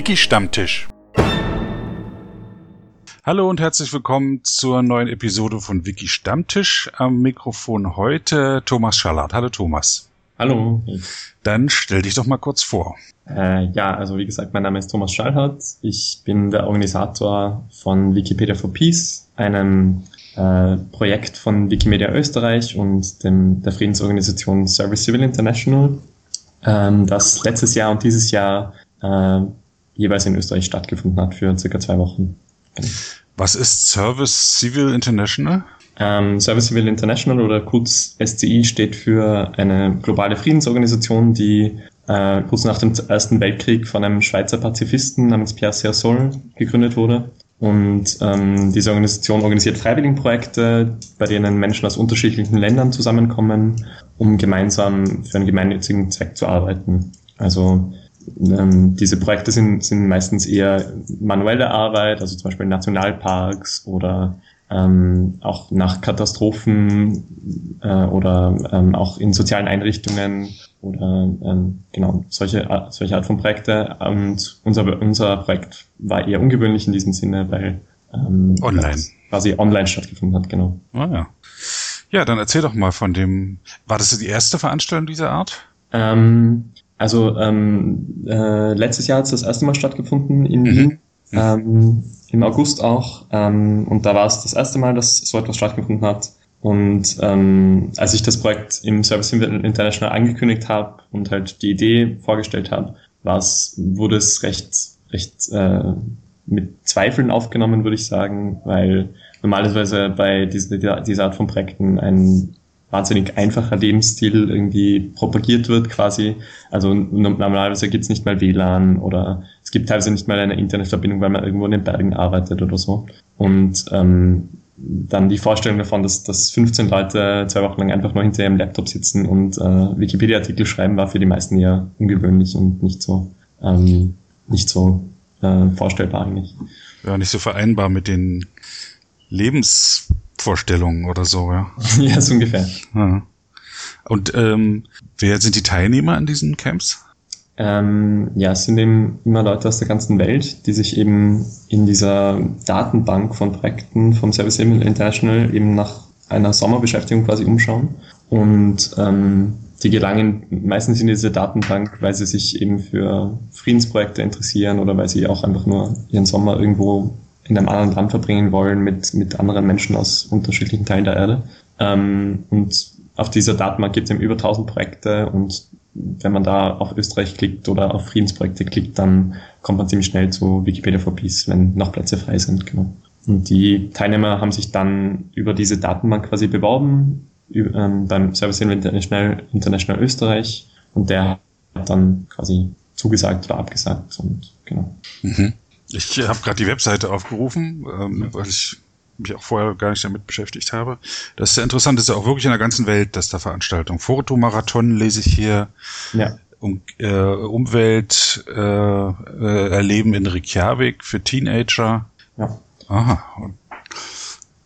Wiki Stammtisch. Hallo und herzlich willkommen zur neuen Episode von Wiki Stammtisch. Am Mikrofon heute Thomas Schallert. Hallo Thomas. Hallo. Dann stell dich doch mal kurz vor. Äh, ja, also wie gesagt, mein Name ist Thomas Schallhardt. Ich bin der Organisator von Wikipedia for Peace, einem äh, Projekt von Wikimedia Österreich und dem, der Friedensorganisation Service Civil International, ähm, das letztes Jahr und dieses Jahr äh, jeweils in Österreich stattgefunden hat für circa zwei Wochen. Was ist Service Civil International? Ähm, Service Civil International oder kurz SCI steht für eine globale Friedensorganisation, die äh, kurz nach dem Ersten Weltkrieg von einem Schweizer Pazifisten namens Pierre Sersol gegründet wurde. Und ähm, diese Organisation organisiert Freiwilligenprojekte, bei denen Menschen aus unterschiedlichen Ländern zusammenkommen, um gemeinsam für einen gemeinnützigen Zweck zu arbeiten. Also ähm, diese Projekte sind, sind meistens eher manuelle Arbeit, also zum Beispiel Nationalparks oder ähm, auch nach Katastrophen äh, oder ähm, auch in sozialen Einrichtungen oder ähm, genau solche solche Art von Projekte. Und unser unser Projekt war eher ungewöhnlich in diesem Sinne, weil ähm, online quasi online stattgefunden hat. Genau. Ah, ja. Ja, dann erzähl doch mal von dem. War das die erste Veranstaltung dieser Art? Ähm, also ähm, äh, letztes Jahr hat es das erste Mal stattgefunden in mhm. Wien. Ähm, Im August auch. Ähm, und da war es das erste Mal, dass so etwas stattgefunden hat. Und ähm, als ich das Projekt im Service International angekündigt habe und halt die Idee vorgestellt habe, war es, wurde es recht, recht äh, mit Zweifeln aufgenommen, würde ich sagen, weil normalerweise bei dieser, dieser Art von Projekten ein wahnsinnig einfacher Lebensstil irgendwie propagiert wird quasi. Also normalerweise gibt's nicht mal WLAN oder es gibt teilweise nicht mal eine Internetverbindung, weil man irgendwo in den Bergen arbeitet oder so. Und ähm, dann die Vorstellung davon, dass, dass 15 Leute zwei Wochen lang einfach nur hinter ihrem Laptop sitzen und äh, Wikipedia-Artikel schreiben, war für die meisten eher ungewöhnlich und nicht so ähm, nicht so äh, vorstellbar eigentlich. Ja, nicht so vereinbar mit den Lebensvorstellungen oder so, ja. ja, so ungefähr. Ja. Und ähm, wer sind die Teilnehmer an diesen Camps? Ähm, ja, es sind eben immer Leute aus der ganzen Welt, die sich eben in dieser Datenbank von Projekten vom Service International eben nach einer Sommerbeschäftigung quasi umschauen. Und ähm, die gelangen meistens in diese Datenbank, weil sie sich eben für Friedensprojekte interessieren oder weil sie auch einfach nur ihren Sommer irgendwo in einem anderen Land verbringen wollen mit, mit anderen Menschen aus unterschiedlichen Teilen der Erde. Ähm, und auf dieser Datenbank gibt es eben über 1000 Projekte und wenn man da auf Österreich klickt oder auf Friedensprojekte klickt, dann kommt man ziemlich schnell zu Wikipedia for Peace, wenn noch Plätze frei sind. Genau. Und die Teilnehmer haben sich dann über diese Datenbank quasi beworben ähm, beim Service International, International Österreich und der hat dann quasi zugesagt oder abgesagt und genau. Mhm. Ich habe gerade die Webseite aufgerufen, ähm, weil ich mich auch vorher gar nicht damit beschäftigt habe. Das ist ja interessant, das ist ja auch wirklich in der ganzen Welt, dass da Veranstaltungen. Fotomarathon lese ich hier. Ja. Um, äh, Umwelt äh, äh, erleben in Reykjavik für Teenager. Ja. Aha. Und,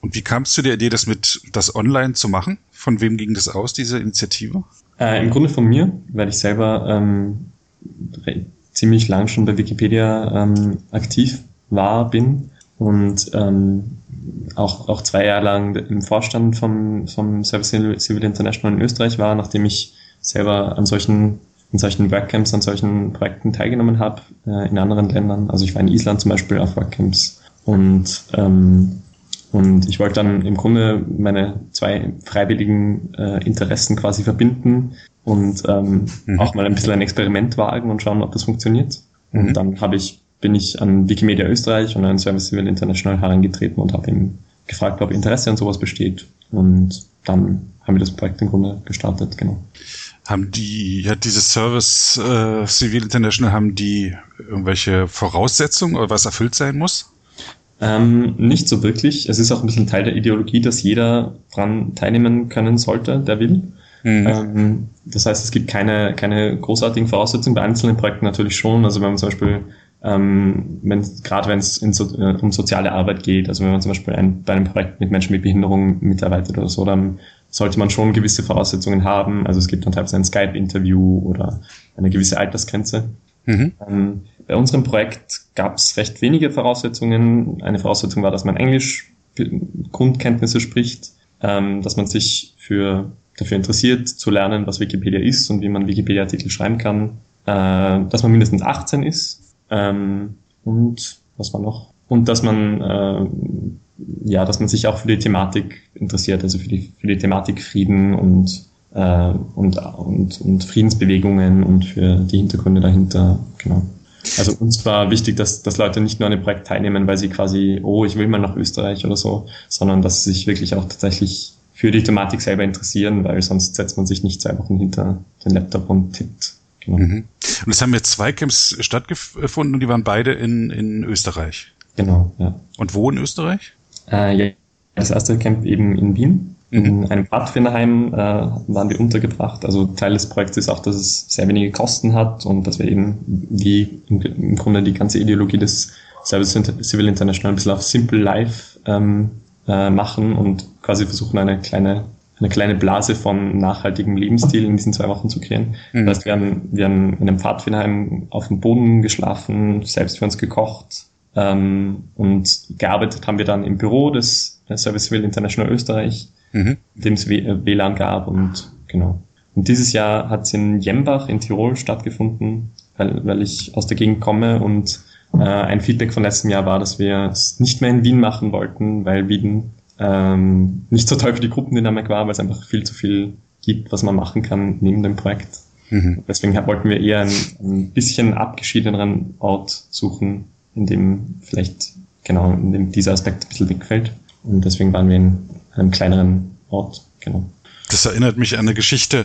und wie kam es zu der Idee, das mit das online zu machen? Von wem ging das aus, diese Initiative? Äh, Im Grunde von mir, weil ich selber ähm, ziemlich lang schon bei Wikipedia ähm, aktiv war, bin und ähm, auch, auch zwei Jahre lang im Vorstand vom, vom Service Civil International in Österreich war, nachdem ich selber an solchen, in solchen Workcamps, an solchen Projekten teilgenommen habe, äh, in anderen Ländern. Also ich war in Island zum Beispiel auf Workcamps und, ähm, und ich wollte dann im Grunde meine zwei freiwilligen äh, Interessen quasi verbinden und ähm, mhm. auch mal ein bisschen ein Experiment wagen und schauen, ob das funktioniert. Und mhm. dann habe ich bin ich an Wikimedia Österreich und an Service Civil International herangetreten und habe ihm gefragt, ob Interesse an sowas besteht. Und dann haben wir das Projekt im Grunde gestartet, genau. Haben die, ja, diese Service äh, Civil International, haben die irgendwelche Voraussetzungen oder was erfüllt sein muss? Ähm, nicht so wirklich. Es ist auch ein bisschen Teil der Ideologie, dass jeder dran teilnehmen können sollte, der will. Mhm. Ähm, das heißt, es gibt keine, keine großartigen Voraussetzungen, bei einzelnen Projekten natürlich schon. Also wenn man zum Beispiel ähm, wenn, gerade wenn es so, äh, um soziale Arbeit geht, also wenn man zum Beispiel ein, bei einem Projekt mit Menschen mit Behinderung mitarbeitet oder so, dann sollte man schon gewisse Voraussetzungen haben. Also es gibt dann teilweise ein Skype-Interview oder eine gewisse Altersgrenze. Mhm. Ähm, bei unserem Projekt gab es recht wenige Voraussetzungen. Eine Voraussetzung war, dass man Englisch Grundkenntnisse spricht, ähm, dass man sich für, dafür interessiert, zu lernen, was Wikipedia ist und wie man Wikipedia-Artikel schreiben kann, äh, dass man mindestens 18 ist ähm, und was war noch? Und dass man äh, ja, dass man sich auch für die Thematik interessiert, also für die, für die Thematik Frieden und, äh, und, und, und Friedensbewegungen und für die Hintergründe dahinter, genau. Also uns war wichtig, dass, dass Leute nicht nur an dem Projekt teilnehmen, weil sie quasi, oh, ich will mal nach Österreich oder so, sondern dass sie sich wirklich auch tatsächlich für die Thematik selber interessieren, weil sonst setzt man sich nicht zwei Wochen hinter den Laptop und tippt. Genau. Mhm. Und es haben jetzt zwei Camps stattgefunden und die waren beide in, in Österreich. Genau, ja. Und wo in Österreich? Äh, ja, das erste Camp eben in Wien. Mhm. In einem Pfadfinderheim äh, waren wir untergebracht. Also Teil des Projekts ist auch, dass es sehr wenige Kosten hat und dass wir eben wie im, im Grunde die ganze Ideologie des Service Civil International ein bisschen auf Simple Life ähm, äh, machen und quasi versuchen, eine kleine, eine kleine Blase von nachhaltigem Lebensstil in diesen zwei Wochen zu kreieren. Mhm. Das heißt, wir haben, wir haben in einem Pfadfinderheim auf dem Boden geschlafen, selbst für uns gekocht, ähm, und gearbeitet haben wir dann im Büro des Service Civil International Österreich, mhm. dem es WLAN gab und genau. Und dieses Jahr hat es in Jembach in Tirol stattgefunden, weil, weil ich aus der Gegend komme und äh, ein Feedback von letztem Jahr war, dass wir es nicht mehr in Wien machen wollten, weil Wien ähm, nicht so toll für die Gruppendynamik war, weil es einfach viel zu viel gibt, was man machen kann neben dem Projekt. Mhm. Deswegen wollten wir eher einen, ein bisschen abgeschiedeneren Ort suchen, in dem vielleicht genau in dem dieser Aspekt ein bisschen wegfällt. Und deswegen waren wir in einem kleineren Ort, genau. Das erinnert mich an eine Geschichte,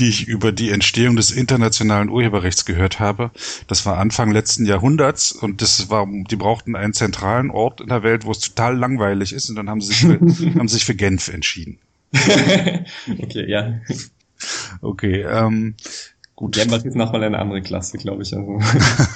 die ich über die Entstehung des internationalen Urheberrechts gehört habe. Das war Anfang letzten Jahrhunderts und das war, die brauchten einen zentralen Ort in der Welt, wo es total langweilig ist und dann haben sie sich für, haben sich für Genf entschieden. okay, ja. Okay, ähm, Gut. Genf ist nochmal eine andere Klasse, glaube ich. Also.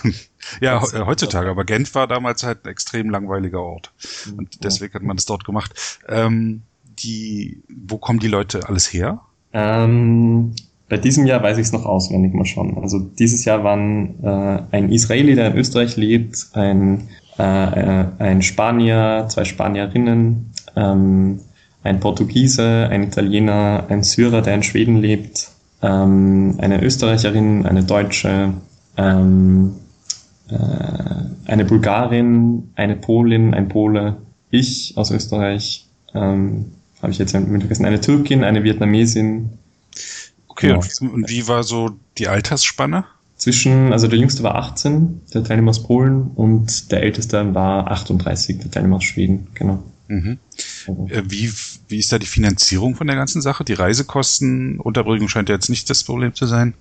ja, heutzutage, aber Genf war damals halt ein extrem langweiliger Ort. Mhm. Und deswegen hat man das dort gemacht. Ähm, die, wo kommen die Leute alles her? Ähm, bei diesem Jahr weiß ich es noch auswendig mal schon. Also dieses Jahr waren äh, ein Israeli, der in Österreich lebt, ein, äh, äh ein Spanier, zwei Spanierinnen, ähm, ein Portugiese, ein Italiener, ein Syrer, der in Schweden lebt, ähm, eine Österreicherin, eine Deutsche, ähm, äh, eine Bulgarin, eine Polin, ein Pole, ich aus Österreich, ähm, habe ich jetzt vergessen, eine Türkin, eine Vietnamesin. Okay, genau. und wie war so die Altersspanne? Zwischen, also der jüngste war 18, der Teilnehmer aus Polen, und der älteste war 38, der Teilnehmer aus Schweden, genau. Mhm. Äh, wie, wie ist da die Finanzierung von der ganzen Sache? Die Reisekosten, Unterbringung scheint ja jetzt nicht das Problem zu sein.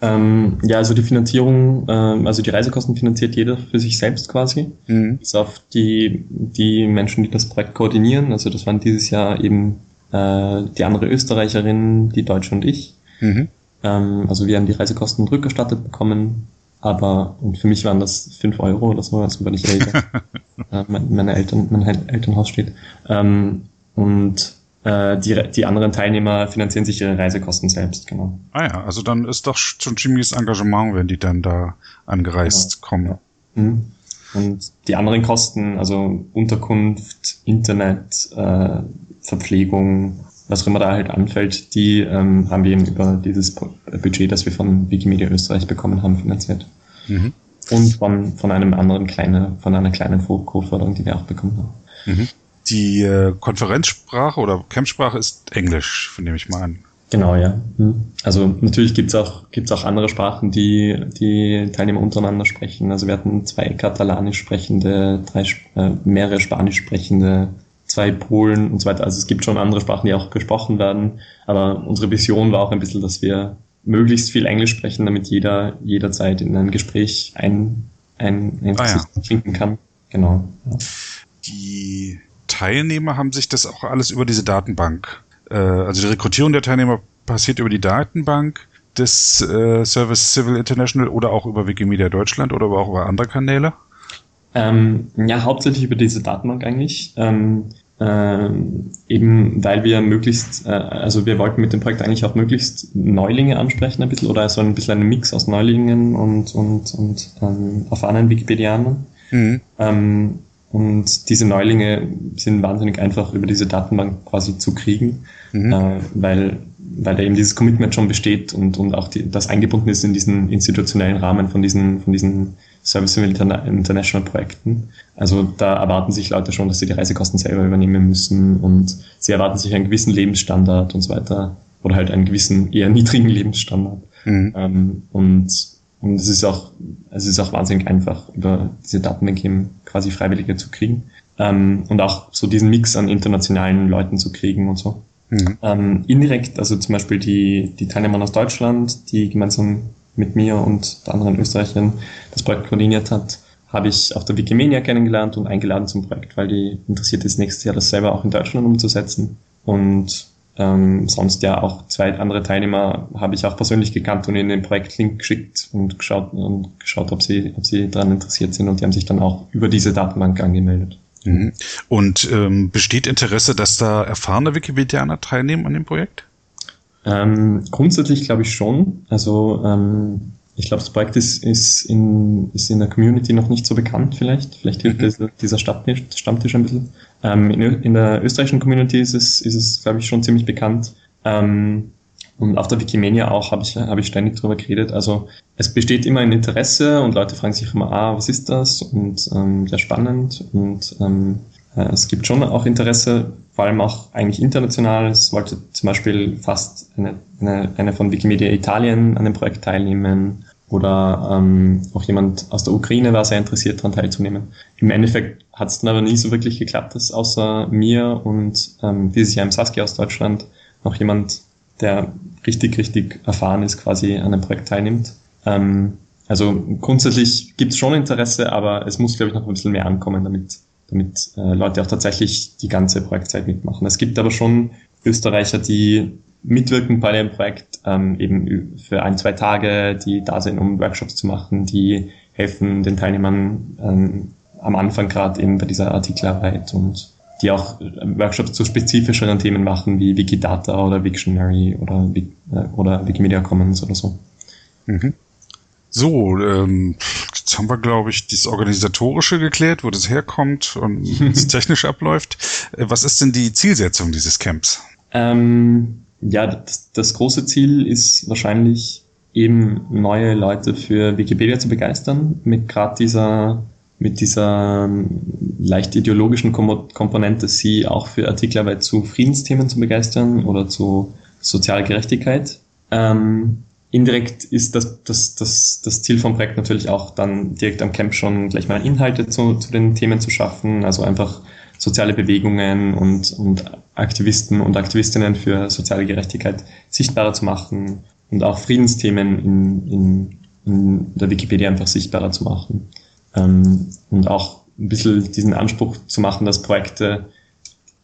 Ähm, ja, also die Finanzierung, ähm, also die Reisekosten finanziert jeder für sich selbst quasi. Mhm. Bis auf die, die Menschen, die das Projekt koordinieren. Also das waren dieses Jahr eben äh, die andere Österreicherin, die Deutsche und ich. Mhm. Ähm, also wir haben die Reisekosten rückerstattet bekommen. Aber und für mich waren das fünf Euro oder so, also weil ich älter äh, meine Eltern, mein Elternhaus steht. Ähm, und äh, die, die anderen Teilnehmer finanzieren sich ihre Reisekosten selbst, genau. Ah ja, also dann ist doch schon ziemliches Engagement, wenn die dann da angereist genau. kommen. Ja. Mhm. Und die anderen Kosten, also Unterkunft, Internet, äh, Verpflegung, was auch immer da halt anfällt, die ähm, haben wir eben über dieses Budget, das wir von Wikimedia Österreich bekommen haben, finanziert. Mhm. Und von, von einem anderen kleinen, von einer kleinen Co-Förderung, die wir auch bekommen haben. Mhm. Die äh, Konferenzsprache oder Campsprache ist Englisch, nehme ich mal an. Genau, ja. Mhm. Also natürlich gibt's auch, gibt's auch andere Sprachen, die die Teilnehmer untereinander sprechen. Also wir hatten zwei katalanisch sprechende, drei, äh, mehrere spanisch sprechende zwei Polen und so weiter. Also es gibt schon andere Sprachen, die auch gesprochen werden. Aber unsere Vision war auch ein bisschen, dass wir möglichst viel Englisch sprechen, damit jeder jederzeit in ein Gespräch ein, ein, ein ah, ja. finden kann. Genau. Ja. Die Teilnehmer haben sich das auch alles über diese Datenbank. Äh, also die Rekrutierung der Teilnehmer passiert über die Datenbank des äh, Service Civil International oder auch über Wikimedia Deutschland oder aber auch über andere Kanäle? Ähm, ja, hauptsächlich über diese Datenbank eigentlich. Ähm, ähm, eben weil wir möglichst, äh, also wir wollten mit dem Projekt eigentlich auch möglichst Neulinge ansprechen ein bisschen oder so ein bisschen einen Mix aus Neulingen und, und, und ähm, erfahrenen Wikipedianern. Mhm. Und diese Neulinge sind wahnsinnig einfach über diese Datenbank quasi zu kriegen, mhm. äh, weil, weil da eben dieses Commitment schon besteht und, und auch die, das eingebunden ist in diesen institutionellen Rahmen von diesen, von diesen Service International Projekten. Also da erwarten sich Leute schon, dass sie die Reisekosten selber übernehmen müssen und sie erwarten sich einen gewissen Lebensstandard und so weiter oder halt einen gewissen eher niedrigen Lebensstandard. Mhm. Ähm, und und es ist auch, es ist auch wahnsinnig einfach, über diese Datenbank eben quasi Freiwillige zu kriegen. Ähm, und auch so diesen Mix an internationalen Leuten zu kriegen und so. Mhm. Ähm, indirekt, also zum Beispiel die, die Teilnehmer aus Deutschland, die gemeinsam mit mir und der anderen Österreicherin das Projekt koordiniert hat, habe ich auf der Wikimedia kennengelernt und eingeladen zum Projekt, weil die interessiert ist, nächstes Jahr das selber auch in Deutschland umzusetzen. Und ähm, sonst ja auch zwei andere Teilnehmer habe ich auch persönlich gekannt und ihnen den Projektlink geschickt und geschaut und geschaut, ob sie, ob sie daran interessiert sind und die haben sich dann auch über diese Datenbank angemeldet. Mhm. Und ähm, besteht Interesse, dass da erfahrene Wikipedianer teilnehmen an dem Projekt? Ähm, grundsätzlich glaube ich schon. Also ähm, ich glaube, das Projekt ist, ist, in, ist in der Community noch nicht so bekannt vielleicht. Vielleicht hilft mhm. dieser Stammtisch, Stammtisch ein bisschen. Ähm, in, in, der österreichischen Community ist es, ist es glaube ich, schon ziemlich bekannt. Ähm, und auf der Wikimania auch habe ich, hab ich ständig drüber geredet. Also es besteht immer ein Interesse und Leute fragen sich immer, ah, was ist das? Und ähm, sehr spannend. Und ähm, äh, es gibt schon auch Interesse, vor allem auch eigentlich international. Es wollte zum Beispiel fast eine, eine, eine von Wikimedia Italien an dem Projekt teilnehmen oder ähm, auch jemand aus der Ukraine war sehr interessiert daran teilzunehmen. Im Endeffekt hat es dann aber nie so wirklich geklappt, dass außer mir und ähm, dieses Jahr im Saskia aus Deutschland noch jemand, der richtig, richtig erfahren ist, quasi an einem Projekt teilnimmt. Ähm, also grundsätzlich gibt es schon Interesse, aber es muss, glaube ich, noch ein bisschen mehr ankommen, damit, damit äh, Leute auch tatsächlich die ganze Projektzeit mitmachen. Es gibt aber schon Österreicher, die mitwirken bei dem Projekt, ähm, eben für ein, zwei Tage, die da sind, um Workshops zu machen, die helfen den Teilnehmern ähm, am Anfang gerade eben bei dieser Artikelarbeit und die auch äh, Workshops zu spezifischeren Themen machen, wie Wikidata oder Wiktionary oder, äh, oder Wikimedia Commons oder so. Mhm. So, ähm, jetzt haben wir, glaube ich, das Organisatorische geklärt, wo das herkommt und wie es technisch abläuft. Äh, was ist denn die Zielsetzung dieses Camps? Ähm, ja, das, das große Ziel ist wahrscheinlich eben neue Leute für Wikipedia zu begeistern, mit gerade dieser, mit dieser ähm, leicht ideologischen Komponente, sie auch für Artikelarbeit zu Friedensthemen zu begeistern oder zu sozialer Gerechtigkeit. Ähm, indirekt ist das, das, das, das Ziel vom Projekt natürlich auch dann direkt am Camp schon gleich mal Inhalte zu, zu den Themen zu schaffen, also einfach soziale Bewegungen und, und Aktivisten und Aktivistinnen für soziale Gerechtigkeit sichtbarer zu machen und auch Friedensthemen in, in, in der Wikipedia einfach sichtbarer zu machen. Ähm, und auch ein bisschen diesen Anspruch zu machen, dass Projekte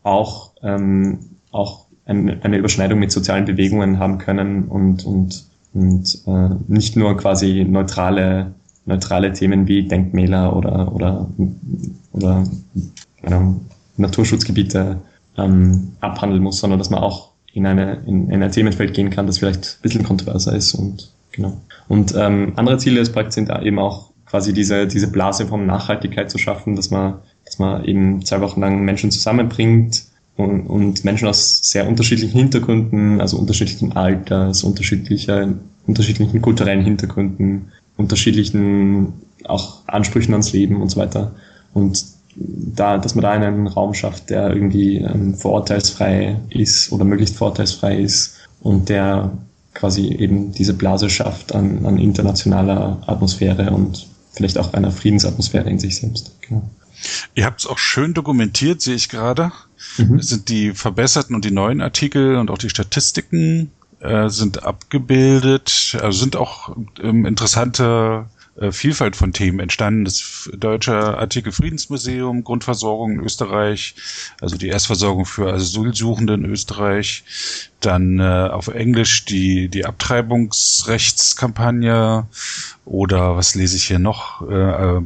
auch, ähm, auch eine, eine Überschneidung mit sozialen Bewegungen haben können und, und, und äh, nicht nur quasi neutrale, neutrale Themen wie Denkmäler oder, oder, oder genau, Naturschutzgebiete ähm, abhandeln muss, sondern dass man auch in, eine, in, in ein Themenfeld gehen kann, das vielleicht ein bisschen kontroverser ist und genau. Und ähm, andere Ziele des Projekts sind eben auch quasi diese, diese Blase von Nachhaltigkeit zu schaffen, dass man, dass man eben zwei Wochen lang Menschen zusammenbringt und, und Menschen aus sehr unterschiedlichen Hintergründen, also unterschiedlichen Alters, unterschiedlicher, unterschiedlichen kulturellen Hintergründen, unterschiedlichen auch Ansprüchen ans Leben und so weiter. Und da, dass man da einen Raum schafft, der irgendwie ähm, vorurteilsfrei ist oder möglichst vorurteilsfrei ist und der quasi eben diese Blase schafft an, an internationaler Atmosphäre und vielleicht auch einer Friedensatmosphäre in sich selbst. Genau. Ihr habt es auch schön dokumentiert, sehe ich gerade. Mhm. Es sind die verbesserten und die neuen Artikel und auch die Statistiken äh, sind abgebildet. Also sind auch ähm, interessante äh, Vielfalt von Themen entstanden. Das Deutsche Artikel Friedensmuseum, Grundversorgung in Österreich, also die Erstversorgung für Asylsuchende in Österreich, dann äh, auf Englisch die, die Abtreibungsrechtskampagne oder was lese ich hier noch? Äh, äh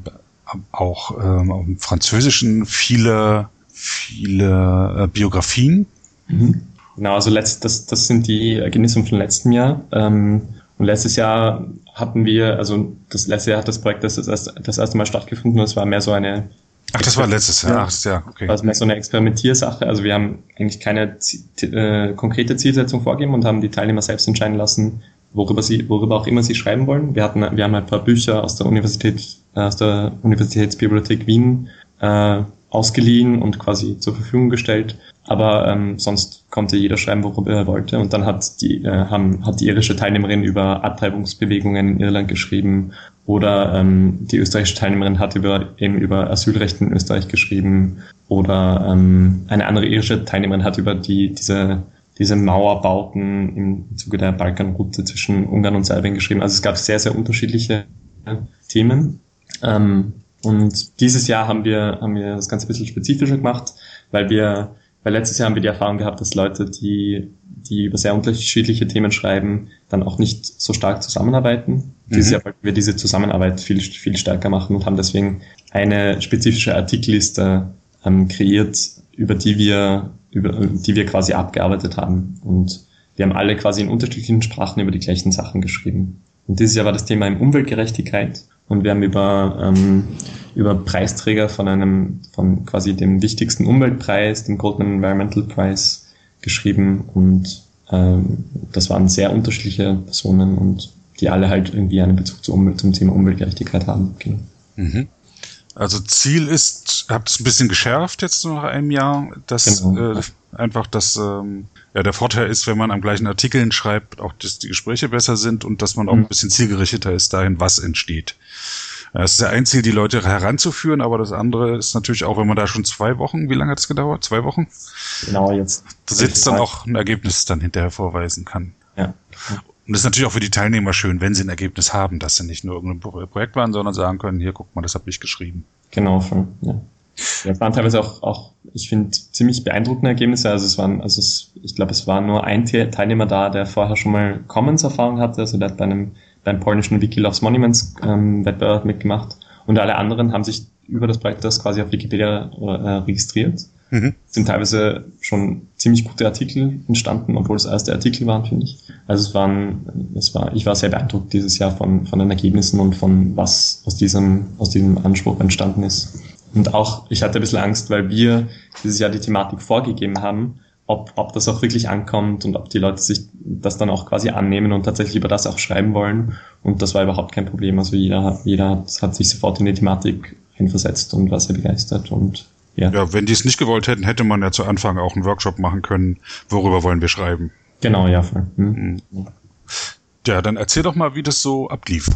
auch ähm, im Französischen viele viele äh, Biografien. Mhm. Genau, also letzt, das, das sind die Ergebnisse vom letzten Jahr. Ähm, und letztes Jahr hatten wir, also das letzte Jahr hat das Projekt das, das, das erste Mal stattgefunden. Das war mehr so eine Ach, das war letztes Jahr. Ach, ja, okay. Also mehr so eine Experimentiersache. Also wir haben eigentlich keine äh, konkrete Zielsetzung vorgegeben und haben die Teilnehmer selbst entscheiden lassen, worüber sie, worüber auch immer sie schreiben wollen. Wir hatten, wir haben ein paar Bücher aus der Universität, äh, aus der Universitätsbibliothek Wien äh, ausgeliehen und quasi zur Verfügung gestellt. Aber ähm, sonst konnte jeder schreiben, worüber er wollte. Und dann hat die, äh, haben, hat die irische Teilnehmerin über Abtreibungsbewegungen in Irland geschrieben oder ähm, die österreichische Teilnehmerin hat über, eben über Asylrecht in Österreich geschrieben oder ähm, eine andere irische Teilnehmerin hat über die, diese, diese Mauerbauten im Zuge der Balkanroute zwischen Ungarn und Serbien geschrieben. Also es gab sehr, sehr unterschiedliche Themen. Ähm, und dieses Jahr haben wir, haben wir das Ganze ein bisschen spezifischer gemacht, weil wir, weil letztes Jahr haben wir die Erfahrung gehabt, dass Leute, die, die über sehr unterschiedliche Themen schreiben, dann auch nicht so stark zusammenarbeiten. Mhm. Dieses Jahr wollten wir diese Zusammenarbeit viel, viel stärker machen und haben deswegen eine spezifische Artikelliste ähm, kreiert, über die wir, über die wir quasi abgearbeitet haben. Und wir haben alle quasi in unterschiedlichen Sprachen über die gleichen Sachen geschrieben. Und dieses Jahr war das Thema im Umweltgerechtigkeit und wir haben über, ähm, über Preisträger von einem, von quasi dem wichtigsten Umweltpreis, dem Goldman Environmental Prize, geschrieben und ähm, das waren sehr unterschiedliche Personen und die alle halt irgendwie einen Bezug zu Umwelt, zum Thema Umweltgerechtigkeit haben. Genau. Mhm. Also Ziel ist, habt es ein bisschen geschärft jetzt nach einem Jahr, dass genau. äh, einfach das ähm, ja der Vorteil ist, wenn man am gleichen Artikeln schreibt, auch dass die Gespräche besser sind und dass man auch mhm. ein bisschen zielgerichteter ist dahin, was entsteht. Es ist ja ein Ziel, die Leute heranzuführen, aber das andere ist natürlich auch, wenn man da schon zwei Wochen, wie lange hat es gedauert? Zwei Wochen? Genau, jetzt. Da sitzt dann auch ein Ergebnis dann hinterher vorweisen kann. Ja. Und das ist natürlich auch für die Teilnehmer schön, wenn sie ein Ergebnis haben, dass sie nicht nur irgendein Projekt waren, sondern sagen können, hier, guck mal, das habe ich geschrieben. Genau, schon, ja. Ja, es waren teilweise auch, auch ich finde, ziemlich beeindruckende Ergebnisse. Also es waren, also es, ich glaube, es war nur ein Teilnehmer da, der vorher schon mal Commons-Erfahrung hatte. Also der hat bei einem beim polnischen Wiki Loves Monuments ähm, Wettbewerb mitgemacht. Und alle anderen haben sich über das Projekt das quasi auf Wikipedia äh, registriert. Mhm. Sind teilweise schon ziemlich gute Artikel entstanden, obwohl es erste Artikel waren, finde ich. Also es waren, es war, ich war sehr beeindruckt dieses Jahr von, von den Ergebnissen und von was aus diesem, aus diesem Anspruch entstanden ist. Und auch, ich hatte ein bisschen Angst, weil wir dieses Jahr die Thematik vorgegeben haben, ob, ob das auch wirklich ankommt und ob die Leute sich das dann auch quasi annehmen und tatsächlich über das auch schreiben wollen. Und das war überhaupt kein Problem. Also jeder, jeder hat, hat sich sofort in die Thematik hinversetzt und war sehr begeistert und ja. Ja, wenn die es nicht gewollt hätten, hätte man ja zu Anfang auch einen Workshop machen können, worüber wollen wir schreiben. Genau, ja. Voll. Hm. Ja, dann erzähl doch mal, wie das so ablief.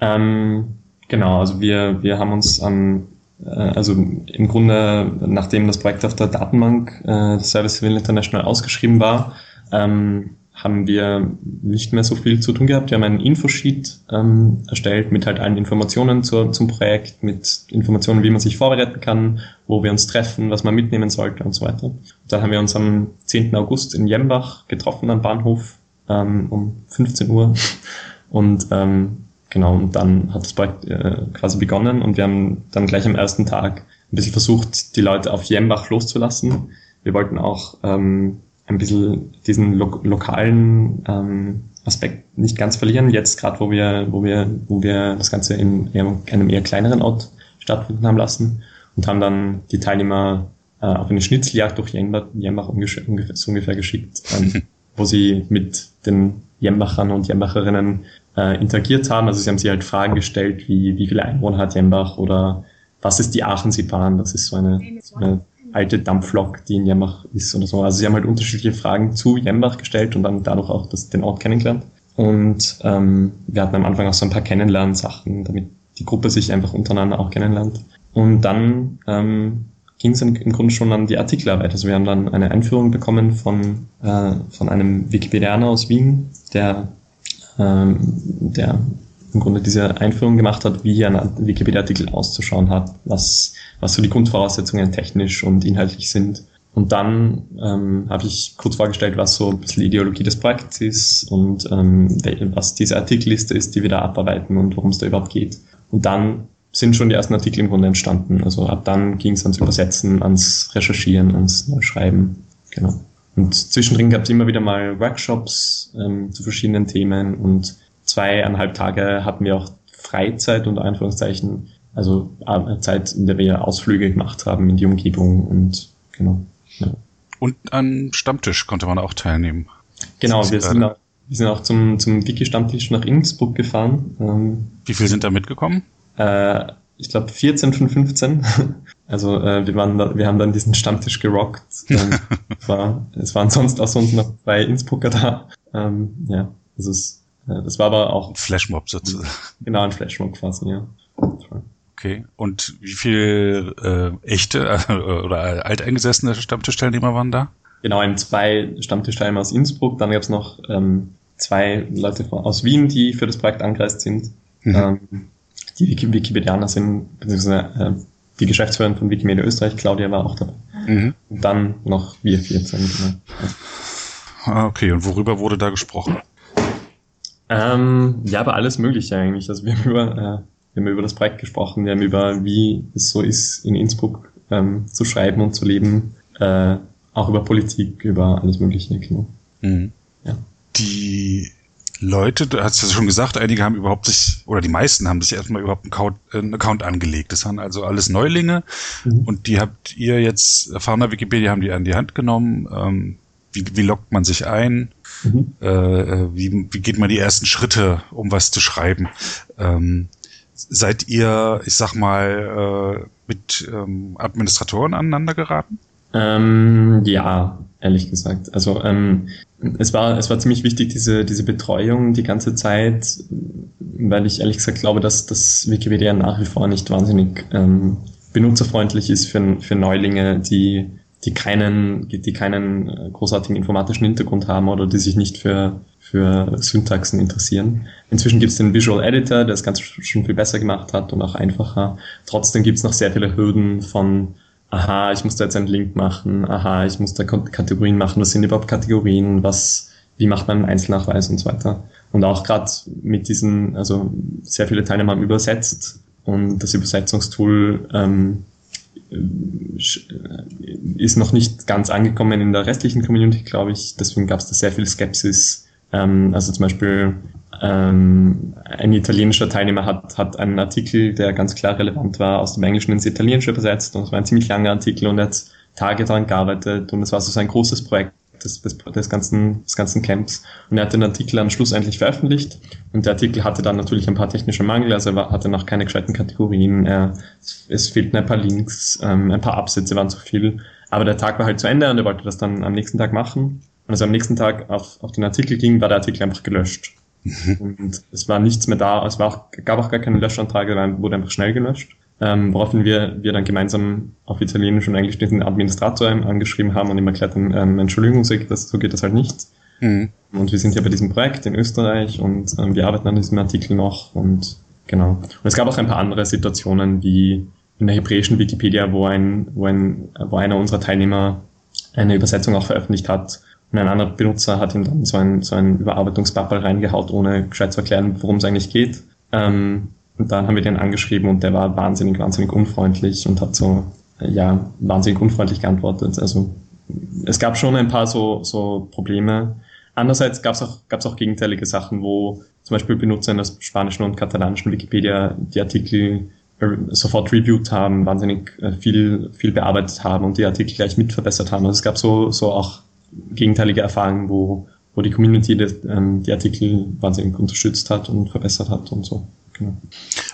Ähm, genau, also wir, wir haben uns äh, also im Grunde, nachdem das Projekt auf der Datenbank äh, Service Civil International ausgeschrieben war, ähm, haben wir nicht mehr so viel zu tun gehabt. Wir haben einen Infosheet ähm, erstellt mit halt allen Informationen zur, zum Projekt, mit Informationen, wie man sich vorbereiten kann, wo wir uns treffen, was man mitnehmen sollte und so weiter. Und dann haben wir uns am 10. August in Jembach getroffen am Bahnhof ähm, um 15 Uhr und ähm, Genau, und dann hat das Projekt äh, quasi begonnen und wir haben dann gleich am ersten Tag ein bisschen versucht, die Leute auf Jembach loszulassen. Wir wollten auch ähm, ein bisschen diesen lo lokalen ähm, Aspekt nicht ganz verlieren. Jetzt gerade, wo wir, wo wir, wo wir das Ganze in eher, einem eher kleineren Ort stattfinden haben lassen und haben dann die Teilnehmer äh, auf eine Schnitzeljagd durch Jembach, Jembach ungefähr, ungefähr geschickt, ähm, wo sie mit den Jembachern und Jembacherinnen äh, interagiert haben. Also sie haben sich halt Fragen gestellt, wie wie viele Einwohner hat Jembach oder was ist die Aachensee-Bahn? Das ist so eine, eine alte Dampflok, die in Jembach ist oder so. Also sie haben halt unterschiedliche Fragen zu Jembach gestellt und dann dadurch auch das, den Ort kennengelernt. Und ähm, wir hatten am Anfang auch so ein paar Kennenlernsachen, damit die Gruppe sich einfach untereinander auch kennenlernt. Und dann ähm, ging es im, im Grunde schon an die Artikelarbeit. Also wir haben dann eine Einführung bekommen von, äh, von einem Wikipedianer aus Wien, der ähm, der im Grunde diese Einführung gemacht hat, wie ein Wikipedia-Artikel auszuschauen hat, was, was so die Grundvoraussetzungen technisch und inhaltlich sind. Und dann ähm, habe ich kurz vorgestellt, was so ein bisschen die Ideologie des Projekts ist und ähm, was diese Artikelliste ist, die wir da abarbeiten und worum es da überhaupt geht. Und dann sind schon die ersten Artikel im Grunde entstanden. Also ab dann ging es ans Übersetzen, ans Recherchieren, ans Schreiben. Genau. Und zwischendrin gab es immer wieder mal Workshops ähm, zu verschiedenen Themen und zweieinhalb Tage hatten wir auch Freizeit unter Anführungszeichen, also äh, Zeit, in der wir Ausflüge gemacht haben in die Umgebung und genau. Ja. Und an Stammtisch konnte man auch teilnehmen. Genau, wir sind, auch, wir sind auch zum, zum Wiki-Stammtisch nach Innsbruck gefahren. Ähm, Wie viele sind da mitgekommen? Äh, ich glaube 14 von 15. Also äh, wir, waren da, wir haben dann diesen Stammtisch gerockt. Ähm, es, war, es waren sonst auch sonst noch zwei Innsbrucker da. Ähm, ja, das ist, äh, das war aber auch... Ein Flashmob sozusagen. Genau, ein Flashmob quasi, ja. Okay, und wie viel äh, echte äh, oder alteingesessene Stammtischteilnehmer waren da? Genau, eben zwei Stammtischteilnehmer aus Innsbruck, dann gab es noch ähm, zwei Leute aus Wien, die für das Projekt angereist sind. Mhm. Ähm, die Wikipedianer sind, beziehungsweise äh, die Geschäftsführerin von Wikimedia Österreich, Claudia, war auch dabei. Mhm. Und dann noch wir 14, genau. Ah, okay, und worüber wurde da gesprochen? Ähm, ja, aber alles Mögliche eigentlich. Also wir haben über, äh, wir haben über das Projekt gesprochen, wir haben über, wie es so ist, in Innsbruck ähm, zu schreiben und zu leben, äh, auch über Politik, über alles Mögliche, genau. Mhm. Ja. Die Leute, du hast ja schon gesagt, einige haben überhaupt sich, oder die meisten haben sich erstmal überhaupt einen Account, äh, einen Account angelegt. Das waren also alles Neulinge mhm. und die habt ihr jetzt, erfahrener Wikipedia haben die an die Hand genommen. Ähm, wie, wie lockt man sich ein? Mhm. Äh, äh, wie, wie geht man die ersten Schritte, um was zu schreiben? Ähm, seid ihr, ich sag mal, äh, mit ähm, Administratoren aneinander geraten? Ähm, ja, ehrlich gesagt. Also ähm, es war es war ziemlich wichtig diese diese Betreuung die ganze Zeit, weil ich ehrlich gesagt glaube, dass das Wikipedia nach wie vor nicht wahnsinnig ähm, benutzerfreundlich ist für für Neulinge, die die keinen die keinen äh, großartigen informatischen Hintergrund haben oder die sich nicht für für Syntaxen interessieren. Inzwischen gibt es den Visual Editor, der das Ganze schon viel besser gemacht hat und auch einfacher. Trotzdem gibt es noch sehr viele Hürden von aha, ich muss da jetzt einen Link machen, aha, ich muss da Kategorien machen, was sind überhaupt Kategorien, was, wie macht man einen Einzelnachweis und so weiter. Und auch gerade mit diesen, also sehr viele Teilnehmer haben übersetzt und das Übersetzungstool ähm, ist noch nicht ganz angekommen in der restlichen Community, glaube ich. Deswegen gab es da sehr viel Skepsis. Ähm, also zum Beispiel ähm, ein italienischer Teilnehmer hat, hat einen Artikel, der ganz klar relevant war, aus dem Englischen ins Italienische übersetzt und es war ein ziemlich langer Artikel und er hat Tage daran gearbeitet und es war so ein großes Projekt des, des, des, ganzen, des ganzen Camps und er hat den Artikel am Schluss endlich veröffentlicht und der Artikel hatte dann natürlich ein paar technische Mangel, also er war, hatte noch keine gescheiten Kategorien, er, es fehlten ein paar Links, ähm, ein paar Absätze waren zu viel, aber der Tag war halt zu Ende und er wollte das dann am nächsten Tag machen und als er am nächsten Tag auf, auf den Artikel ging, war der Artikel einfach gelöscht. Und es war nichts mehr da, es war auch, gab auch gar keine Löschantrag, wurde einfach schnell gelöscht. Ähm, woraufhin wir, wir dann gemeinsam auf Italienisch und Englisch den Administrator angeschrieben haben und ihm erklärt haben, ähm, Entschuldigung, so geht das, so geht das halt nicht. Mhm. Und wir sind ja bei diesem Projekt in Österreich und ähm, wir arbeiten an diesem Artikel noch und genau. Und es gab auch ein paar andere Situationen wie in der hebräischen Wikipedia, wo ein, wo ein, wo einer unserer Teilnehmer eine Übersetzung auch veröffentlicht hat, und ein anderer Benutzer hat ihm dann so ein, so ein Überarbeitungsbubble reingehaut, ohne gescheit zu erklären, worum es eigentlich geht. Ähm, und dann haben wir den angeschrieben und der war wahnsinnig, wahnsinnig unfreundlich und hat so, äh, ja, wahnsinnig unfreundlich geantwortet. Also es gab schon ein paar so, so Probleme. Andererseits gab es auch, gab's auch gegenteilige Sachen, wo zum Beispiel Benutzer in der spanischen und katalanischen Wikipedia die Artikel äh, sofort reviewed haben, wahnsinnig äh, viel, viel bearbeitet haben und die Artikel gleich mitverbessert haben. Also es gab so, so auch gegenteilige Erfahrungen, wo, wo die Community das, ähm, die Artikel wahnsinnig unterstützt hat und verbessert hat und so. Genau.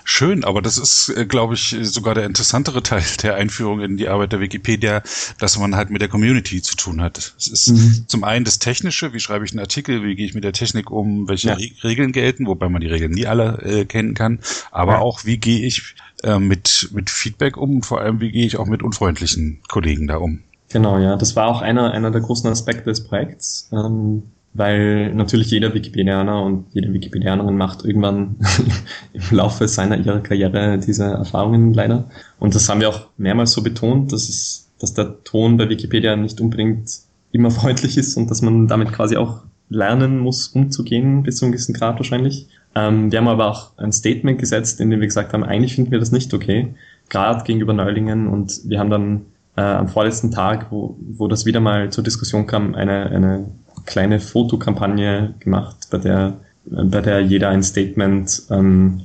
Schön, aber das ist, äh, glaube ich, sogar der interessantere Teil der Einführung in die Arbeit der Wikipedia, dass man halt mit der Community zu tun hat. Es ist mhm. zum einen das Technische, wie schreibe ich einen Artikel, wie gehe ich mit der Technik um, welche ja. Regeln gelten, wobei man die Regeln nie alle äh, kennen kann, aber ja. auch, wie gehe ich äh, mit, mit Feedback um, vor allem, wie gehe ich auch mit unfreundlichen Kollegen da um. Genau, ja. Das war auch einer, einer der großen Aspekte des Projekts, ähm, weil natürlich jeder Wikipedianer und jede Wikipedianerin macht irgendwann im Laufe seiner ihrer Karriere diese Erfahrungen leider. Und das haben wir auch mehrmals so betont, dass es, dass der Ton bei Wikipedia nicht unbedingt immer freundlich ist und dass man damit quasi auch lernen muss, umzugehen, bis zu einem gewissen Grad wahrscheinlich. Ähm, wir haben aber auch ein Statement gesetzt, in dem wir gesagt haben, eigentlich finden wir das nicht okay, gerade gegenüber Neulingen. Und wir haben dann äh, am vorletzten Tag, wo, wo das wieder mal zur Diskussion kam, eine, eine kleine Fotokampagne gemacht, bei der, bei der jeder ein Statement, ähm,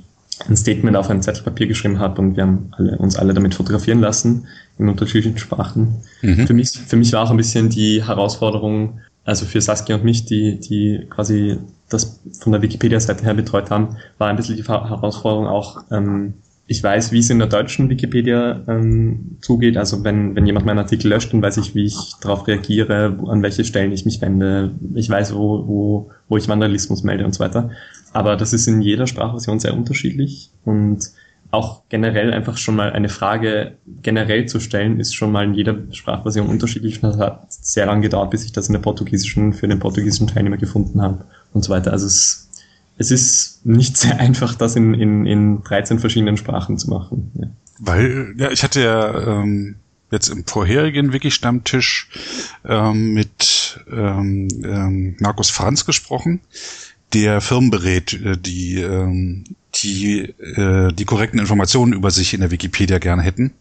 ein Statement auf ein Zettel Papier geschrieben hat und wir haben alle, uns alle damit fotografieren lassen in unterschiedlichen Sprachen. Mhm. Für, mich, für mich war auch ein bisschen die Herausforderung, also für Saskia und mich, die, die quasi das von der Wikipedia-Seite her betreut haben, war ein bisschen die Herausforderung auch, ähm, ich weiß, wie es in der deutschen Wikipedia ähm, zugeht. Also wenn, wenn jemand meinen Artikel löscht, dann weiß ich, wie ich darauf reagiere, an welche Stellen ich mich wende. Ich weiß, wo, wo, wo ich Vandalismus melde und so weiter. Aber das ist in jeder Sprachversion sehr unterschiedlich und auch generell einfach schon mal eine Frage generell zu stellen, ist schon mal in jeder Sprachversion unterschiedlich. Das hat sehr lange gedauert, bis ich das in der portugiesischen, für den portugiesischen Teilnehmer gefunden habe und so weiter. Also es, es ist nicht sehr einfach, das in, in, in 13 verschiedenen Sprachen zu machen. Ja. Weil, ja, ich hatte ja ähm, jetzt im vorherigen Wiki-Stammtisch ähm, mit ähm, ähm, Markus Franz gesprochen, der Firmen berät, äh, die ähm, die äh, die korrekten Informationen über sich in der Wikipedia gerne hätten.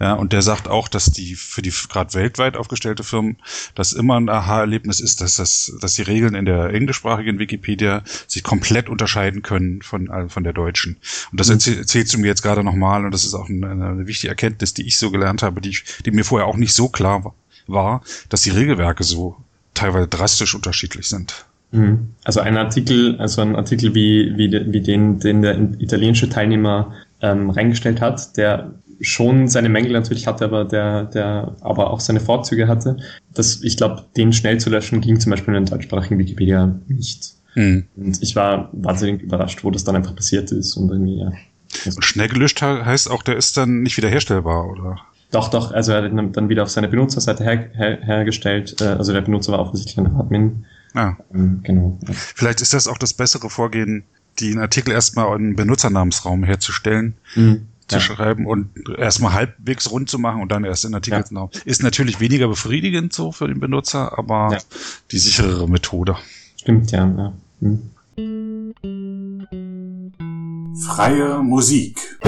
Ja, und der sagt auch, dass die für die gerade weltweit aufgestellte Firmen das immer ein Aha-Erlebnis ist, dass das, dass die Regeln in der englischsprachigen Wikipedia sich komplett unterscheiden können von äh, von der deutschen. Und das mhm. erzählst du mir jetzt gerade nochmal und das ist auch eine, eine, wichtige Erkenntnis, die ich so gelernt habe, die, die mir vorher auch nicht so klar war, dass die Regelwerke so teilweise drastisch unterschiedlich sind. Mhm. Also ein Artikel, also ein Artikel wie, wie, wie den, den der italienische Teilnehmer ähm, reingestellt hat, der schon seine Mängel natürlich hatte, aber der, der aber auch seine Vorzüge hatte. Das, ich glaube, den schnell zu löschen ging zum Beispiel in der deutschsprachigen Wikipedia nicht. Mhm. Und ich war wahnsinnig überrascht, wo das dann einfach passiert ist und irgendwie, ja. Und schnell gelöscht heißt auch, der ist dann nicht wiederherstellbar, oder? Doch, doch, also er hat dann wieder auf seine Benutzerseite her, her, hergestellt, äh, also der Benutzer war offensichtlich ein Admin Ah. Ähm, genau. Vielleicht ist das auch das bessere Vorgehen, den Artikel erstmal in Benutzernamensraum herzustellen, mhm. Zu ja. schreiben und erstmal halbwegs rund zu machen und dann erst in Artikelnamen. Ja. Ist natürlich weniger befriedigend so für den Benutzer, aber ja. die sicherere Methode. Stimmt, ja. ja. Mhm. Freie Musik.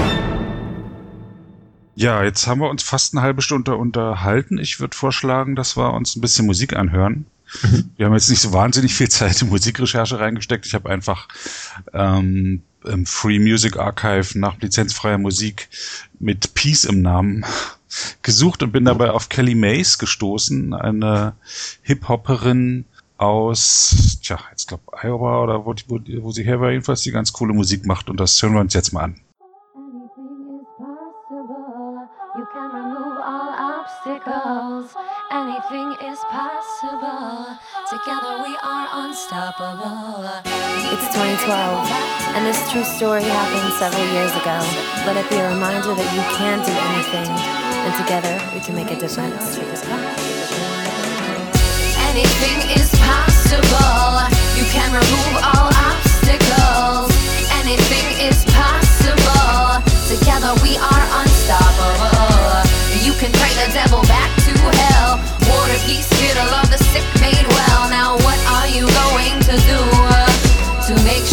Ja, jetzt haben wir uns fast eine halbe Stunde unterhalten. Ich würde vorschlagen, dass wir uns ein bisschen Musik anhören. Wir haben jetzt nicht so wahnsinnig viel Zeit in Musikrecherche reingesteckt. Ich habe einfach ähm, im Free Music Archive nach lizenzfreier Musik mit Peace im Namen gesucht und bin dabei auf Kelly Mays gestoßen, eine Hip-Hopperin aus, tja, jetzt glaube Iowa oder wo, wo, wo sie her war, jedenfalls die ganz coole Musik macht und das hören wir uns jetzt mal an. Anything is possible. Together we are unstoppable. It's 2012, and this true story happened several years ago. Let it be a reminder that you can do anything, and together we can make a difference. Anything is possible. You can remove all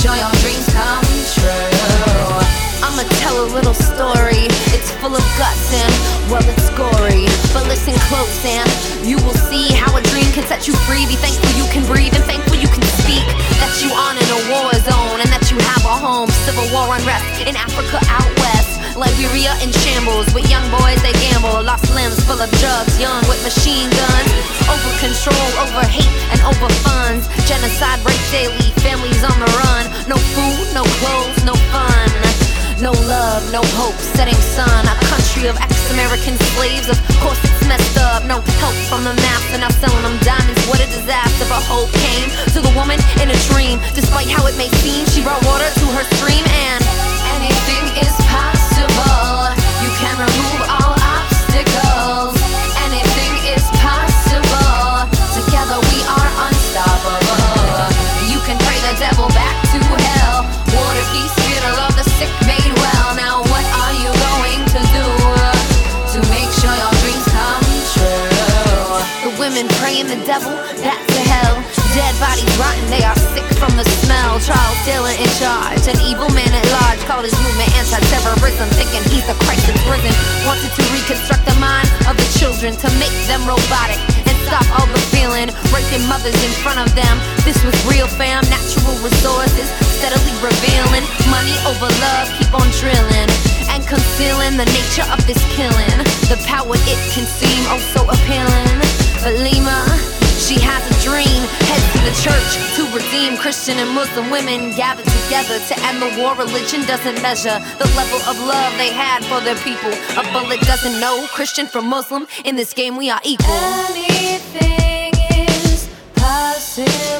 sure your dreams come true? I'ma tell a little story. It's full of guts and well, it's gory. But listen close and you will see how a dream can set you free. Be thankful you can breathe and thankful you can speak. That you're on in a war zone and that you have a home. Civil war unrest in Africa out west. Liberia in shambles with young boys they gamble. Lost limbs full of drugs, young with machine guns. Over control, over hate, and over funds. Genocide breaks daily, families on the run. No food, no clothes, no fun. No love, no hope, setting sun. A country of ex-American slaves. Of course it's messed up. No help from the master. Now selling them diamonds. What a disaster. But hope came to the woman in a dream. Despite how it may seem, she brought water to her stream and women praying the devil back to hell Dead bodies rotten, they are sick from the smell. Charles Dillon in charge, an evil man at large. Called his movement anti-terrorism, thinking he's a Christ that's risen. Wanted to reconstruct the mind of the children to make them robotic and stop all the feeling. Raping mothers in front of them. This was real fam, natural resources steadily revealing. Money over love, keep on drilling and concealing the nature of this killing. The power it can seem oh so appealing. But Lima, she has a dream. Head to the church to redeem Christian and Muslim women gathered together to end the war. Religion doesn't measure the level of love they had for their people. A bullet doesn't know Christian from Muslim. In this game, we are equal. Anything is possible.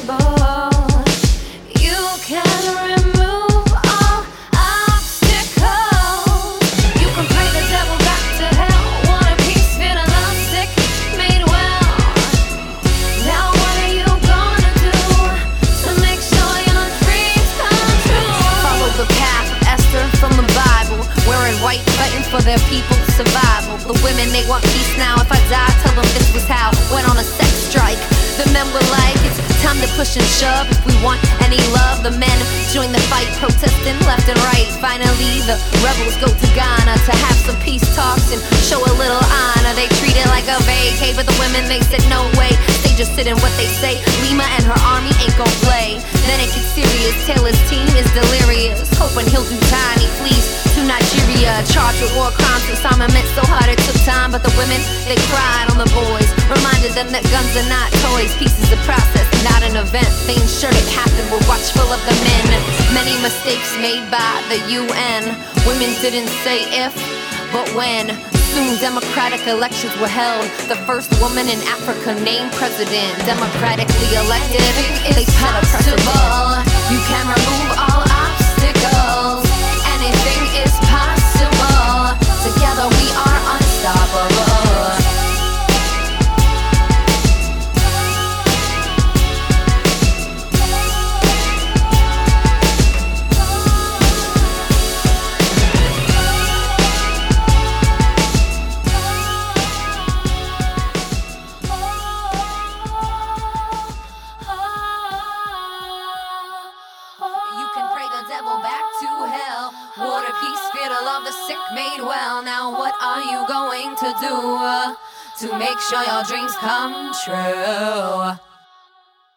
For their people's survival. The women they want peace now. If I die, tell them this was how. Went on a sex strike. The men were like, it's time to push and shove. If we want any love, the men join the fight, protesting left and right. Finally, the rebels go to Ghana to have some peace talks and show a little honor. They treat it like a vacay, but the women they said no way. They just sit in what they say. Lima and her army ain't gon' play. Then it gets serious. Taylor's team is delirious, hoping he'll do. He flees to Nigeria, charged with war crimes. Disarmament so hard it took time, but the women they cried on the boys, reminded them that guns are not toys. Is a process, not an event. They ensured it happened. We're watchful of the men. Many mistakes made by the UN. Women didn't say if, but when. Soon democratic elections were held. The first woman in Africa named president, democratically elected. They set a. You can remove all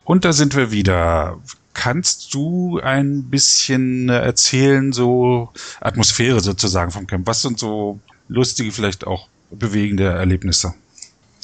Und da sind wir wieder. Kannst du ein bisschen äh, erzählen, so Atmosphäre sozusagen vom Camp? Was sind so lustige, vielleicht auch bewegende Erlebnisse?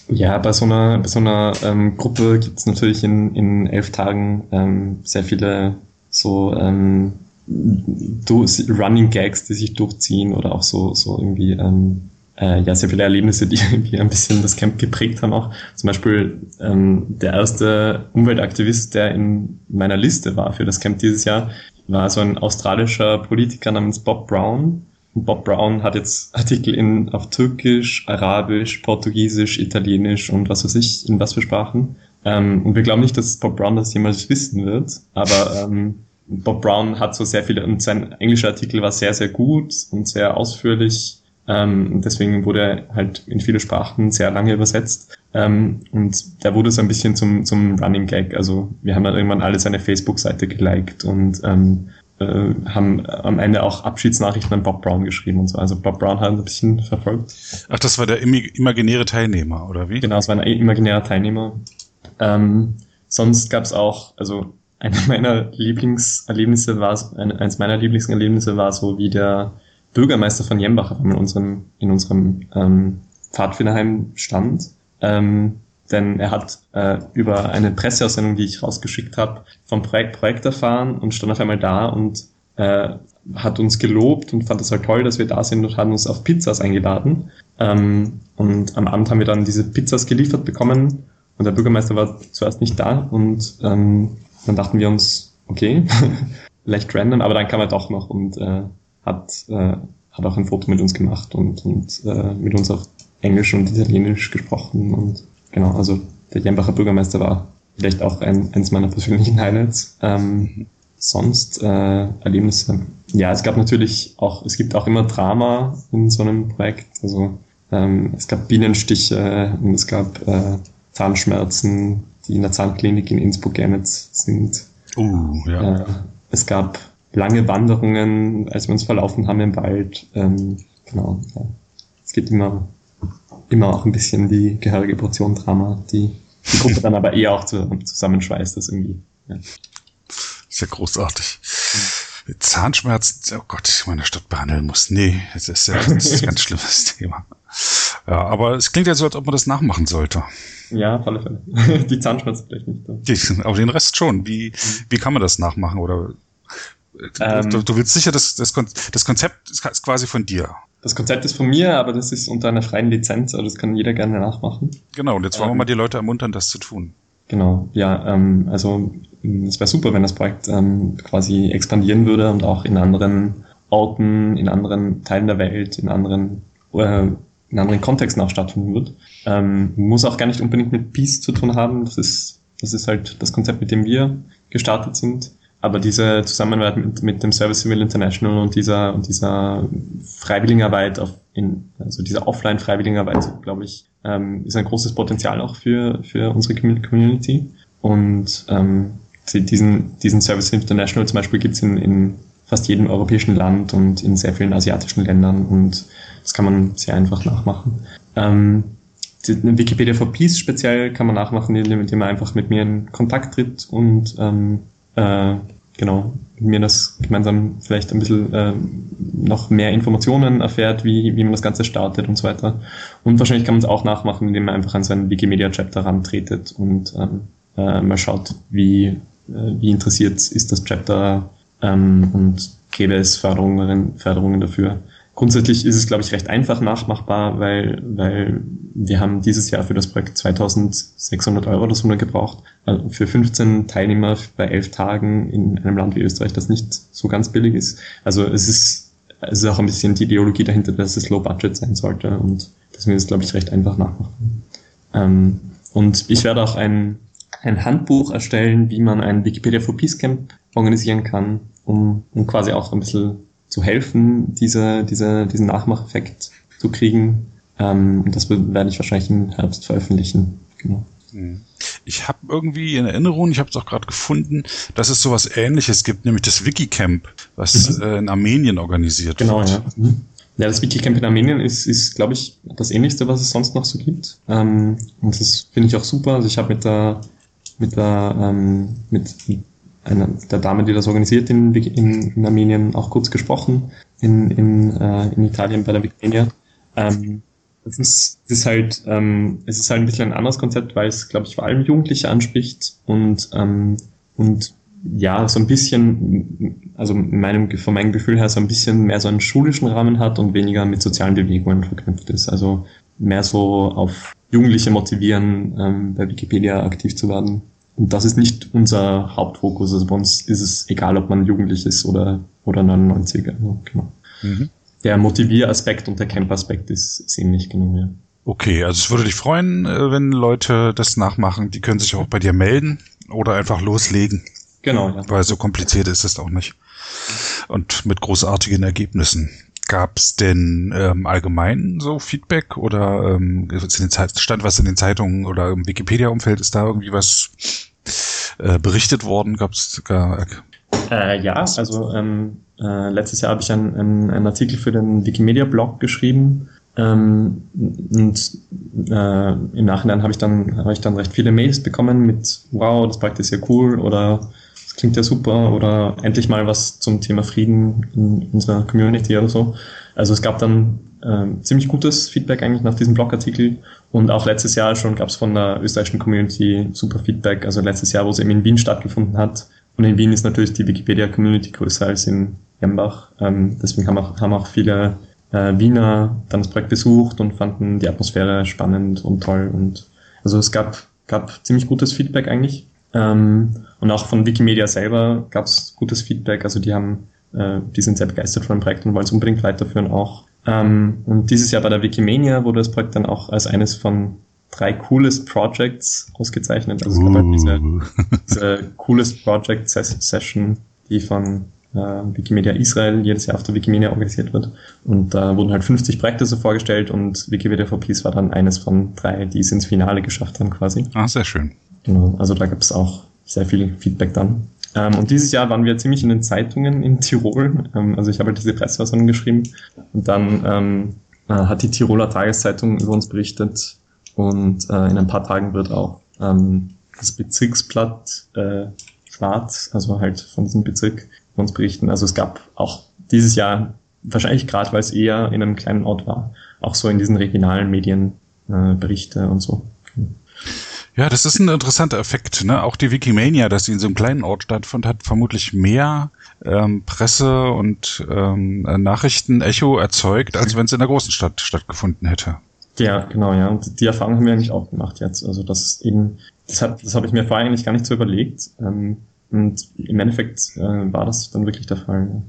Ja, bei so einer, bei so einer ähm, Gruppe gibt es natürlich in, in elf Tagen ähm, sehr viele so ähm, Running Gags, die sich durchziehen oder auch so, so irgendwie ähm, äh, ja, sehr viele Erlebnisse, die irgendwie ein bisschen das Camp geprägt haben auch. Zum Beispiel ähm, der erste Umweltaktivist, der in meiner Liste war für das Camp dieses Jahr, war so ein australischer Politiker namens Bob Brown. Und Bob Brown hat jetzt Artikel in, auf Türkisch, Arabisch, Portugiesisch, Italienisch und was weiß ich, in was für Sprachen. Ähm, und wir glauben nicht, dass Bob Brown das jemals wissen wird, aber ähm, Bob Brown hat so sehr viele, und sein englischer Artikel war sehr, sehr gut und sehr ausführlich. Ähm, deswegen wurde er halt in viele Sprachen sehr lange übersetzt. Ähm, und der wurde so ein bisschen zum, zum Running Gag. Also wir haben dann irgendwann alle seine Facebook-Seite geliked und ähm, äh, haben am Ende auch Abschiedsnachrichten an Bob Brown geschrieben und so. Also Bob Brown hat ein bisschen verfolgt. Ach, das war der imaginäre Teilnehmer, oder wie? Genau, es war ein imaginärer Teilnehmer. Ähm, sonst gab es auch, also einer meiner Lieblingserlebnisse war, ein- eins meiner Lieblingserlebnisse war so, wie der Bürgermeister von Jembach in unserem, in unserem ähm, Pfadfinderheim stand. Ähm, denn er hat äh, über eine Presseaussendung, die ich rausgeschickt habe, vom Projekt Projekt erfahren und stand auf einmal da und äh, hat uns gelobt und fand es halt toll, dass wir da sind und hat uns auf Pizzas eingeladen. Ähm, und am Abend haben wir dann diese Pizzas geliefert bekommen und der Bürgermeister war zuerst nicht da und ähm, dann dachten wir uns, okay, leicht random, aber dann kam er doch noch und äh, hat, äh, hat auch ein Foto mit uns gemacht und, und äh, mit uns auf Englisch und Italienisch gesprochen und genau, also der Jembacher Bürgermeister war vielleicht auch ein, eins meiner persönlichen Highlights. Ähm, sonst äh, Erlebnisse. Ja, es gab natürlich auch, es gibt auch immer Drama in so einem Projekt. Also ähm, es gab Bienenstiche und es gab äh, Zahnschmerzen die in der Zahnklinik in Innsbruck-Gernitz sind. Uh, ja. Äh, es gab lange Wanderungen, als wir uns verlaufen haben im Wald. Ähm, genau. Ja. Es gibt immer, immer auch ein bisschen die gehörige Portion Drama, die die Gruppe dann aber eher auch zu, zusammenschweißt, das irgendwie. Ja. Ist ja großartig. Zahnschmerzen, oh Gott, ich meine Stadt behandeln muss. Nee, das ist ja das ist ein ganz schlimmes Thema. Ja, aber es klingt ja so, als ob man das nachmachen sollte. Ja, auf alle Fälle. Die Zahnschmerzen vielleicht nicht. Aber den Rest schon. Wie, wie kann man das nachmachen? Oder ähm, du, du, willst sicher, das, das, das Konzept ist quasi von dir. Das Konzept ist von mir, aber das ist unter einer freien Lizenz, also das kann jeder gerne nachmachen. Genau, und jetzt wollen wir ähm, mal die Leute ermuntern, das zu tun. Genau, ja, ähm, also es wäre super, wenn das Projekt ähm, quasi expandieren würde und auch in anderen Orten, in anderen Teilen der Welt, in anderen, äh, in anderen Kontexten auch stattfinden wird. Ähm, muss auch gar nicht unbedingt mit Peace zu tun haben. Das ist, das ist halt das Konzept, mit dem wir gestartet sind. Aber diese Zusammenarbeit mit, mit dem Service Civil International und dieser, und dieser Freiwilligenarbeit auf, in, also dieser Offline-Freiwilligenarbeit, glaube ich, ähm, ist ein großes Potenzial auch für, für unsere Community. Und ähm, diesen, diesen Service International zum Beispiel gibt es in, in fast jedem europäischen Land und in sehr vielen asiatischen Ländern und das kann man sehr einfach nachmachen. Ähm, Wikipedia for Peace speziell kann man nachmachen, indem man einfach mit mir in Kontakt tritt und ähm, äh, genau, mir das gemeinsam vielleicht ein bisschen äh, noch mehr Informationen erfährt, wie, wie man das Ganze startet und so weiter. Und wahrscheinlich kann man es auch nachmachen, indem man einfach an seinen Wikimedia-Chapter rantretet und ähm, äh, mal schaut, wie, äh, wie interessiert ist das Chapter ähm, und gäbe es Förderungen, Förderungen dafür. Grundsätzlich ist es, glaube ich, recht einfach nachmachbar, weil, weil wir haben dieses Jahr für das Projekt 2600 Euro oder so gebraucht. Also für 15 Teilnehmer bei 11 Tagen in einem Land wie Österreich, das nicht so ganz billig ist. Also es ist, es ist auch ein bisschen die Ideologie dahinter, dass es Low Budget sein sollte und deswegen ist es, glaube ich, recht einfach nachmachen. Ähm, und ich werde auch ein, ein Handbuch erstellen, wie man ein Wikipedia for Peace Camp organisieren kann, um, um quasi auch ein bisschen zu helfen, diese, diese, diesen Nachmacheffekt zu kriegen. Ähm, und das werde ich wahrscheinlich im Herbst veröffentlichen. Genau. Hm. Ich habe irgendwie in Erinnerung, ich habe es auch gerade gefunden, dass es sowas ähnliches gibt, nämlich das Wikicamp, was mhm. äh, in Armenien organisiert genau, wird. Genau, ja. Mhm. Ja, das Wikicamp in Armenien ist, ist glaube ich, das ähnlichste, was es sonst noch so gibt. Ähm, und das finde ich auch super. Also ich habe mit der, mit der, ähm, mit einer der Dame, die das organisiert in, in, in Armenien, auch kurz gesprochen in, in, äh, in Italien bei der Wikipedia. Ähm, es ist, es ist halt, ähm, es ist halt ein bisschen ein anderes Konzept, weil es, glaube ich, vor allem Jugendliche anspricht und, ähm, und ja, so ein bisschen, also in meinem, von meinem Gefühl her so ein bisschen mehr so einen schulischen Rahmen hat und weniger mit sozialen Bewegungen verknüpft ist. Also mehr so auf Jugendliche motivieren, ähm, bei Wikipedia aktiv zu werden. Und das ist nicht unser Hauptfokus. Also bei uns ist es egal, ob man jugendlich ist oder, oder 99. Also, genau. Mhm. Der Motivieraspekt und der Camp-Aspekt ist, ist ähnlich genau, ja. Okay, also es würde dich freuen, äh, wenn Leute das nachmachen. Die können sich auch bei dir melden oder einfach loslegen. Genau, ja. Weil so kompliziert ist es auch nicht. Und mit großartigen Ergebnissen. Gab es denn ähm, allgemein so Feedback oder ähm, stand was in den Zeitungen oder im Wikipedia-Umfeld? Ist da irgendwie was äh, berichtet worden? Gab es gar äh, ja, also ähm, äh, letztes Jahr habe ich einen, einen, Artikel für den Wikimedia-Blog geschrieben ähm, und äh, im Nachhinein habe ich dann habe ich dann recht viele Mails bekommen mit Wow, das Projekt ist ja cool oder klingt ja super oder endlich mal was zum Thema Frieden in unserer Community oder so. Also es gab dann äh, ziemlich gutes Feedback eigentlich nach diesem Blogartikel und auch letztes Jahr schon gab es von der österreichischen Community super Feedback. Also letztes Jahr, wo es eben in Wien stattgefunden hat. Und in Wien ist natürlich die Wikipedia-Community größer als in Jambach. Ähm, deswegen haben auch, haben auch viele äh, Wiener dann das Projekt besucht und fanden die Atmosphäre spannend und toll. Und also es gab, gab ziemlich gutes Feedback eigentlich. Ähm, und auch von Wikimedia selber gab es gutes Feedback. Also die haben, äh, die sind sehr begeistert von dem Projekt und wollen es unbedingt weiterführen auch. Ähm, und dieses Jahr bei der Wikimania wurde das Projekt dann auch als eines von drei Coolest Projects ausgezeichnet. Also es gab halt diese, uh. diese Coolest Project Session, die von äh, Wikimedia Israel jedes Jahr auf der Wikimedia organisiert wird. Und da wurden halt 50 Projekte so vorgestellt und Wikimedia for Peace war dann eines von drei, die es ins Finale geschafft haben quasi. Ah, sehr schön. Genau, also da gibt es auch sehr viel Feedback dann. Ähm, und dieses Jahr waren wir ziemlich in den Zeitungen in Tirol. Ähm, also ich habe halt diese Presseversion geschrieben und dann ähm, äh, hat die Tiroler Tageszeitung über uns berichtet und äh, in ein paar Tagen wird auch das Bezirksblatt äh, Schwarz, also halt von diesem Bezirk, uns berichten. Also es gab auch dieses Jahr, wahrscheinlich gerade weil es eher in einem kleinen Ort war, auch so in diesen regionalen Medien Berichte und so. Ja, das ist ein interessanter Effekt. Ne? Auch die Wikimania, dass sie in so einem kleinen Ort stattfand, hat vermutlich mehr ähm, Presse und ähm, Nachrichten-Echo erzeugt, als wenn es in der großen Stadt stattgefunden hätte. Ja, genau, ja. Und die Erfahrung haben wir eigentlich auch gemacht jetzt. Also das eben, das habe das hab ich mir vorher eigentlich gar nicht so überlegt. Ähm, und im Endeffekt äh, war das dann wirklich der Fall.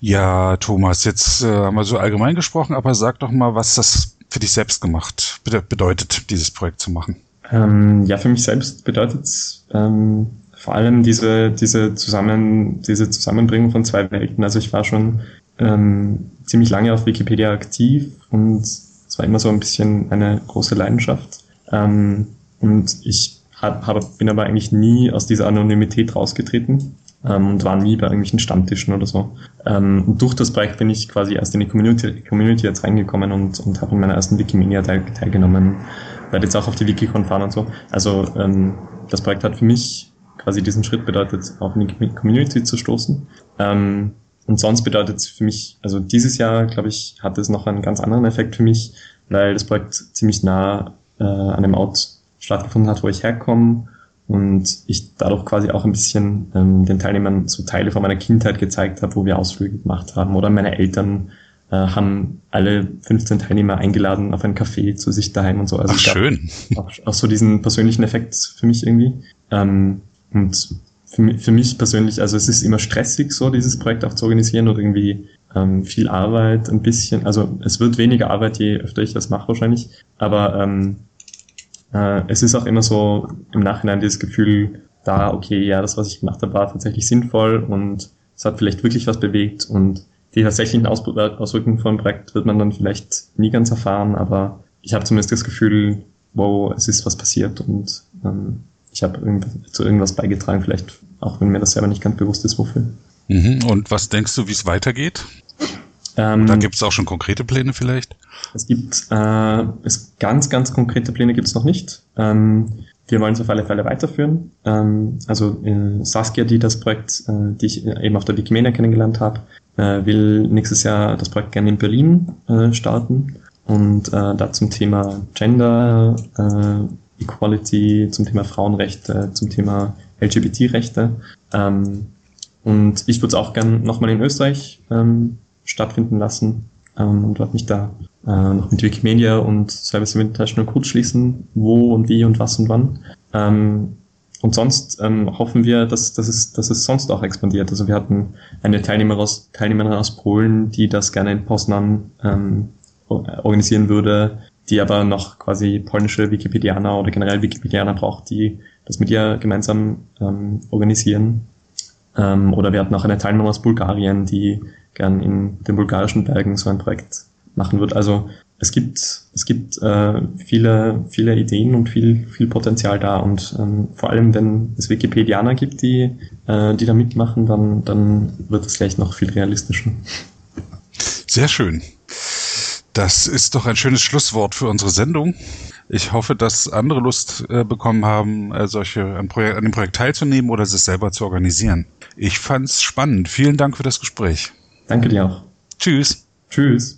Ja, Thomas, jetzt äh, haben wir so allgemein gesprochen, aber sag doch mal, was das für dich selbst gemacht bedeutet, dieses Projekt zu machen. Ähm, ja, für mich selbst bedeutet es ähm, vor allem diese, diese, Zusammen, diese Zusammenbringung von zwei Welten. Also ich war schon ähm, ziemlich lange auf Wikipedia aktiv und es war immer so ein bisschen eine große Leidenschaft. Ähm, und ich hab, hab, bin aber eigentlich nie aus dieser Anonymität rausgetreten ähm, und war nie bei irgendwelchen Stammtischen oder so. Ähm, und durch das Projekt bin ich quasi erst in die Community, Community jetzt reingekommen und, und habe in meiner ersten Wikimedia teil, teilgenommen werde jetzt auch auf die Wikicon fahren und so. Also ähm, das Projekt hat für mich quasi diesen Schritt bedeutet, auch in die Community zu stoßen. Ähm, und sonst bedeutet es für mich, also dieses Jahr, glaube ich, hatte es noch einen ganz anderen Effekt für mich, weil das Projekt ziemlich nah äh, an dem Ort stattgefunden hat, wo ich herkomme und ich dadurch quasi auch ein bisschen ähm, den Teilnehmern so Teile von meiner Kindheit gezeigt habe, wo wir Ausflüge gemacht haben oder meine Eltern äh, haben alle 15 Teilnehmer eingeladen auf ein Café zu sich daheim und so. Also Ach, schön. Auch, auch, so diesen persönlichen Effekt für mich irgendwie. Ähm, und für mich, für mich persönlich, also es ist immer stressig, so dieses Projekt auch zu organisieren oder irgendwie ähm, viel Arbeit, ein bisschen. Also es wird weniger Arbeit, je öfter ich das mache wahrscheinlich. Aber ähm, äh, es ist auch immer so im Nachhinein dieses Gefühl da, okay, ja, das, was ich gemacht habe, war tatsächlich sinnvoll und es hat vielleicht wirklich was bewegt und die tatsächlichen Auswirkungen von einem Projekt wird man dann vielleicht nie ganz erfahren, aber ich habe zumindest das Gefühl, wow, es ist was passiert und ähm, ich habe zu irgendwas beigetragen, vielleicht auch wenn mir das selber nicht ganz bewusst ist, wofür. Mhm. Und was denkst du, wie es weitergeht? Ähm, da gibt es auch schon konkrete Pläne vielleicht? Es gibt äh, es ganz, ganz konkrete Pläne gibt es noch nicht. Ähm, wir wollen es auf alle Fälle weiterführen. Ähm, also äh, Saskia, die das Projekt, äh, die ich eben auf der Wikimania kennengelernt habe, äh, will nächstes Jahr das Projekt gerne in Berlin äh, starten und äh, da zum Thema Gender äh, Equality, zum Thema Frauenrechte, zum Thema LGBT-Rechte. Ähm, und ich würde es auch gern nochmal in Österreich ähm, stattfinden lassen ähm, und dort mich da äh, noch mit Wikimedia und Service International kurz schließen, wo und wie und was und wann. Ähm, und sonst ähm, hoffen wir, dass, dass, es, dass es sonst auch expandiert. Also wir hatten eine Teilnehmer aus, Teilnehmerin aus Polen, die das gerne in Poznan ähm, organisieren würde, die aber noch quasi polnische Wikipedianer oder generell Wikipedianer braucht, die das mit ihr gemeinsam ähm, organisieren. Ähm, oder wir hatten auch eine Teilnehmer aus Bulgarien, die gern in den bulgarischen Bergen so ein Projekt machen wird. Also es gibt, es gibt äh, viele, viele Ideen und viel, viel Potenzial da. Und ähm, vor allem, wenn es Wikipedianer gibt, die, äh, die da mitmachen, dann, dann wird es gleich noch viel realistischer. Sehr schön. Das ist doch ein schönes Schlusswort für unsere Sendung. Ich hoffe, dass andere Lust äh, bekommen haben, äh, solche an, Projek an dem Projekt teilzunehmen oder es selber zu organisieren. Ich fand's spannend. Vielen Dank für das Gespräch. Danke dir auch. Tschüss. Tschüss.